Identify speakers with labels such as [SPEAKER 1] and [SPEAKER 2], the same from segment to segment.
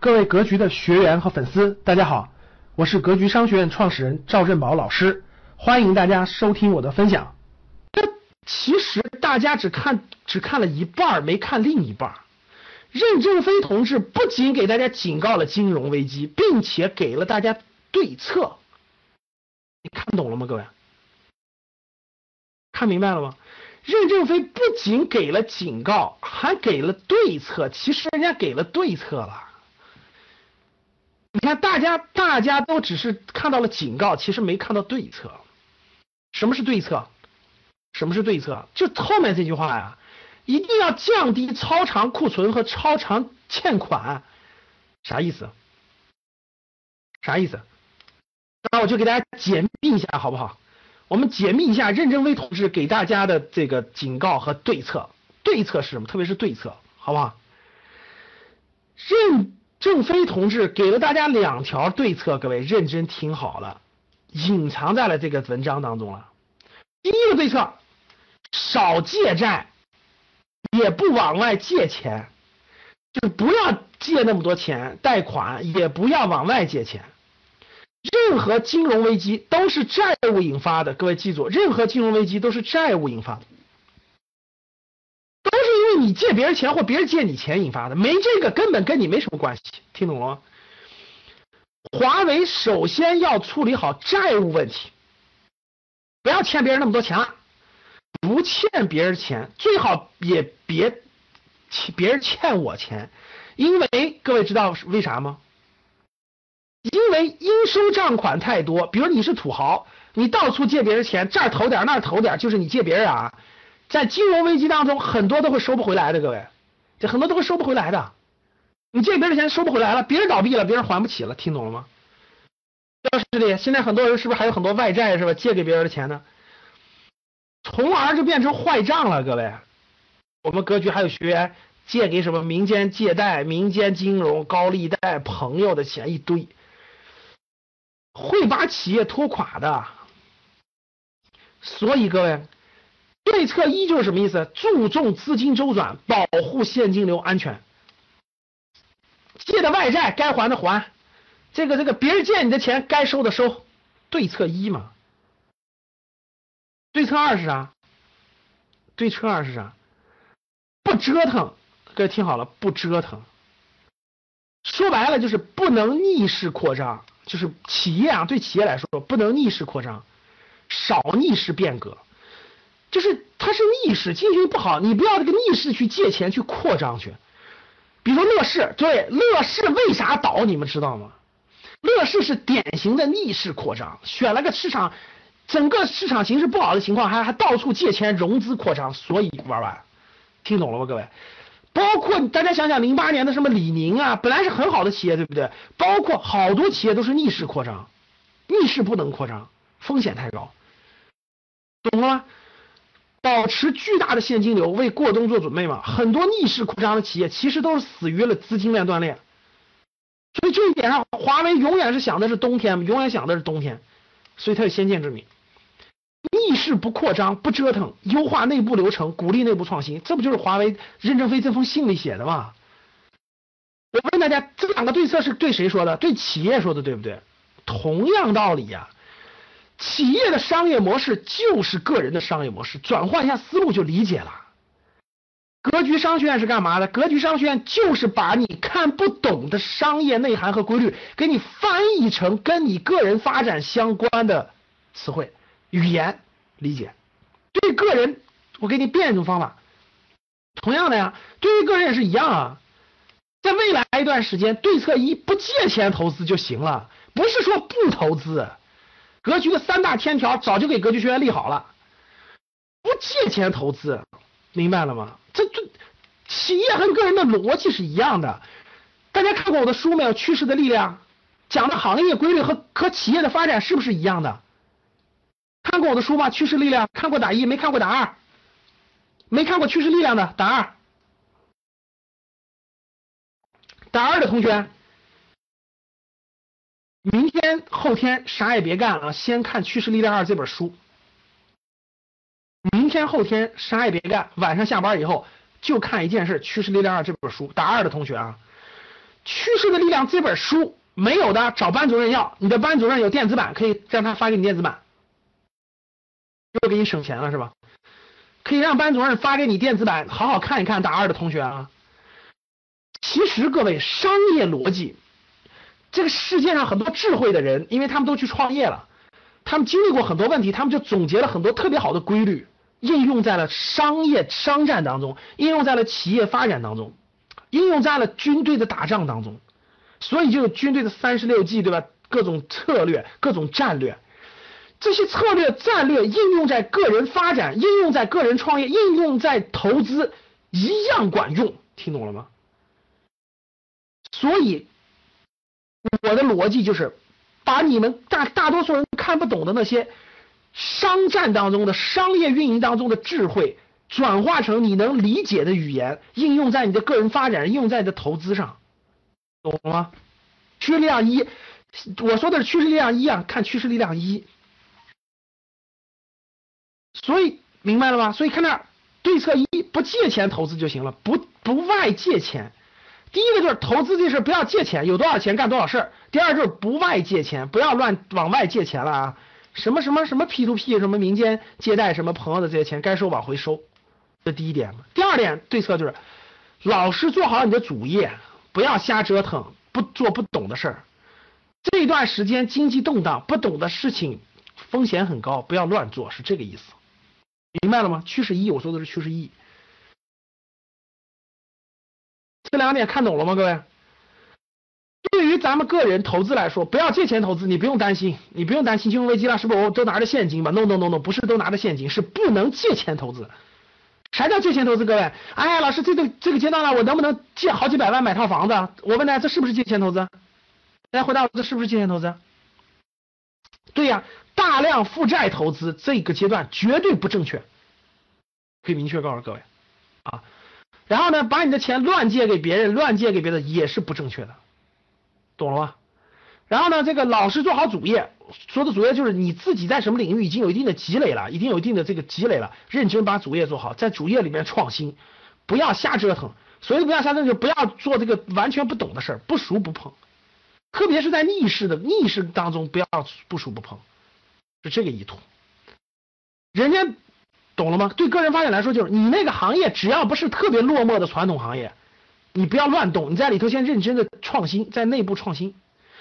[SPEAKER 1] 各位格局的学员和粉丝，大家好，我是格局商学院创始人赵振宝老师，欢迎大家收听我的分享。这其实大家只看只看了一半，没看另一半。任正非同志不仅给大家警告了金融危机，并且给了大家对策。你看懂了吗，各位？看明白了吗？任正非不仅给了警告，还给了对策。其实人家给了对策了。你看，大家大家都只是看到了警告，其实没看到对策。什么是对策？什么是对策？就后面这句话呀，一定要降低超长库存和超长欠款，啥意思？啥意思？那我就给大家解密一下，好不好？我们解密一下任正非同志给大家的这个警告和对策。对策是什么？特别是对策，好不好？任。郑飞同志给了大家两条对策，各位认真听好了，隐藏在了这个文章当中了。第一个对策，少借债，也不往外借钱，就是不要借那么多钱，贷款也不要往外借钱。任何金融危机都是债务引发的，各位记住，任何金融危机都是债务引发的。你借别人钱或别人借你钱引发的，没这个根本跟你没什么关系，听懂了吗？华为首先要处理好债务问题，不要欠别人那么多钱了，不欠别人钱，最好也别别人欠我钱，因为各位知道为啥吗？因为应收账款太多，比如你是土豪，你到处借别人钱，这儿投点那儿投点，就是你借别人啊。在金融危机当中，很多都会收不回来的，各位，这很多都会收不回来的。你借别人的钱收不回来了，别人倒闭了，别人还不起了，听懂了吗？教室里现在很多人是不是还有很多外债是吧？借给别人的钱呢，从而就变成坏账了，各位。我们格局还有学员借给什么民间借贷、民间金融、高利贷、朋友的钱一堆，会把企业拖垮的。所以各位。对策一就是什么意思？注重资金周转，保护现金流安全。借的外债该还的还，这个这个别人借你的钱该收的收。对策一嘛。对策二是啥？对策二是啥？不折腾，各位听好了，不折腾。说白了就是不能逆势扩张，就是企业啊，对企业来说不能逆势扩张，少逆势变革。就是它是逆势，经济不好，你不要这个逆势去借钱去扩张去。比如说乐视，对，乐视为啥倒？你们知道吗？乐视是典型的逆势扩张，选了个市场整个市场形势不好的情况，还还到处借钱融资扩张，所以玩完。听懂了吗，各位？包括大家想想，零八年的什么李宁啊，本来是很好的企业，对不对？包括好多企业都是逆势扩张，逆势不能扩张，风险太高，懂了吗？保持巨大的现金流，为过冬做准备嘛。很多逆势扩张的企业其实都是死于了资金链断裂。所以这一点上，华为永远是想的是冬天，永远想的是冬天，所以它有先见之明。逆势不扩张，不折腾，优化内部流程，鼓励内部创新，这不就是华为任正非这封信里写的吗？我问大家，这两个对策是对谁说的？对企业说的，对不对？同样道理呀。企业的商业模式就是个人的商业模式，转换一下思路就理解了。格局商学院是干嘛的？格局商学院就是把你看不懂的商业内涵和规律，给你翻译成跟你个人发展相关的词汇、语言理解。对个人，我给你变一种方法。同样的呀，对于个人也是一样啊。在未来一段时间，对策一不借钱投资就行了，不是说不投资。格局的三大天条早就给格局学员立好了，不借钱投资，明白了吗？这这企业和个人的逻辑是一样的。大家看过我的书没有？趋势的力量讲的行业规律和和企业的发展是不是一样的？看过我的书吗？趋势力量看过打一，没看过打二。没看过趋势力量的打二，打二的同学。明天后天啥也别干了，先看《趋势力量二》这本书。明天后天啥也别干，晚上下班以后就看一件事，《趋势力量二》这本书。打二的同学啊，《趋势的力量这本书没有的，找班主任要。你的班主任有电子版，可以让他发给你电子版，又给你省钱了是吧？可以让班主任发给你电子版，好好看一看。大二的同学啊，其实各位，商业逻辑，这个世界上很多智慧的人，因为他们都去创业了，他们经历过很多问题，他们就总结了很多特别好的规律，应用在了商业商战当中，应用在了企业发展当中，应用在了军队的打仗当中，所以就有军队的三十六计，对吧？各种策略，各种战略。这些策略战略应用在个人发展，应用在个人创业，应用在投资，一样管用，听懂了吗？所以我的逻辑就是，把你们大大多数人看不懂的那些商战当中的商业运营当中的智慧，转化成你能理解的语言，应用在你的个人发展，应用在你的投资上，懂了吗？趋势力量一，我说的是趋势力量一啊，看趋势力量一。所以明白了吗？所以看那对策一，不借钱投资就行了，不不外借钱。第一个就是投资这事不要借钱，有多少钱干多少事儿。第二就是不外借钱，不要乱往外借钱了啊！什么什么什么 P to P，什么民间借贷，什么朋友的这些钱该收往回收，这第一点。第二点对策就是老实做好你的主业，不要瞎折腾，不做不懂的事儿。这段时间经济动荡，不懂的事情风险很高，不要乱做，是这个意思。明白了吗？趋势一，我说的是趋势一。这两点看懂了吗，各位？对于咱们个人投资来说，不要借钱投资，你不用担心，你不用担心金融危机了，是不是？我都拿着现金吧？No No No No，不是都拿着现金，是不能借钱投资。啥叫借钱投资？各位，哎呀，老师，这个这个阶段了，我能不能借好几百万买套房子？我问大家，这是不是借钱投资？大家回答我，这是不是借钱投资？对呀。大量负债投资这个阶段绝对不正确，可以明确告诉各位啊。然后呢，把你的钱乱借给别人，乱借给别人也是不正确的，懂了吗？然后呢，这个老师做好主业，说的主业就是你自己在什么领域已经有一定的积累了，已经有一定的这个积累了，认真把主业做好，在主业里面创新，不要瞎折腾。所以不要瞎折腾，就不要做这个完全不懂的事儿，不熟不碰。特别是在逆势的逆势当中，不要不熟不碰。是这个意图，人家懂了吗？对个人发展来说，就是你那个行业只要不是特别落寞的传统行业，你不要乱动，你在里头先认真的创新，在内部创新，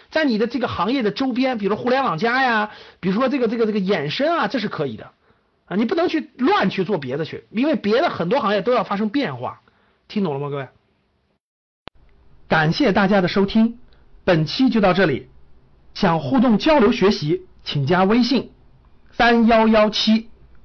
[SPEAKER 1] 在你的这个行业的周边，比如互联网加呀，比如说这个这个这个衍生啊，这是可以的啊，你不能去乱去做别的去，因为别的很多行业都要发生变化，听懂了吗，各位？感谢大家的收听，本期就到这里，想互动交流学习。请加微信三幺幺七